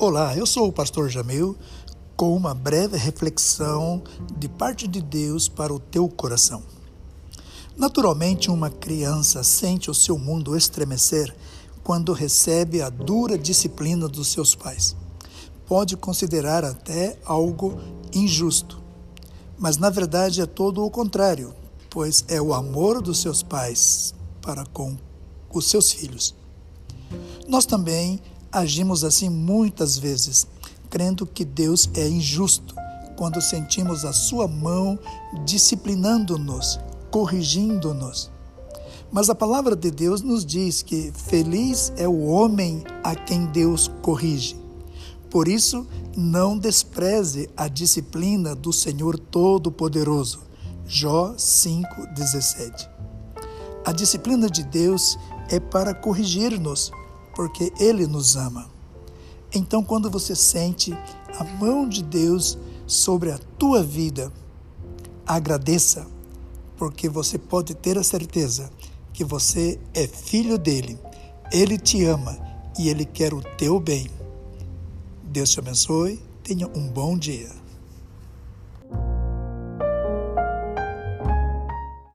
Olá, eu sou o pastor Jamil com uma breve reflexão de parte de Deus para o teu coração. Naturalmente, uma criança sente o seu mundo estremecer quando recebe a dura disciplina dos seus pais. Pode considerar até algo injusto, mas na verdade é todo o contrário, pois é o amor dos seus pais para com os seus filhos. Nós também Agimos assim muitas vezes, crendo que Deus é injusto, quando sentimos a Sua mão disciplinando-nos, corrigindo-nos. Mas a palavra de Deus nos diz que feliz é o homem a quem Deus corrige. Por isso, não despreze a disciplina do Senhor Todo-Poderoso. Jó 5,17. A disciplina de Deus é para corrigir-nos, porque Ele nos ama. Então, quando você sente a mão de Deus sobre a tua vida, agradeça, porque você pode ter a certeza que você é filho dele. Ele te ama e ele quer o teu bem. Deus te abençoe. Tenha um bom dia.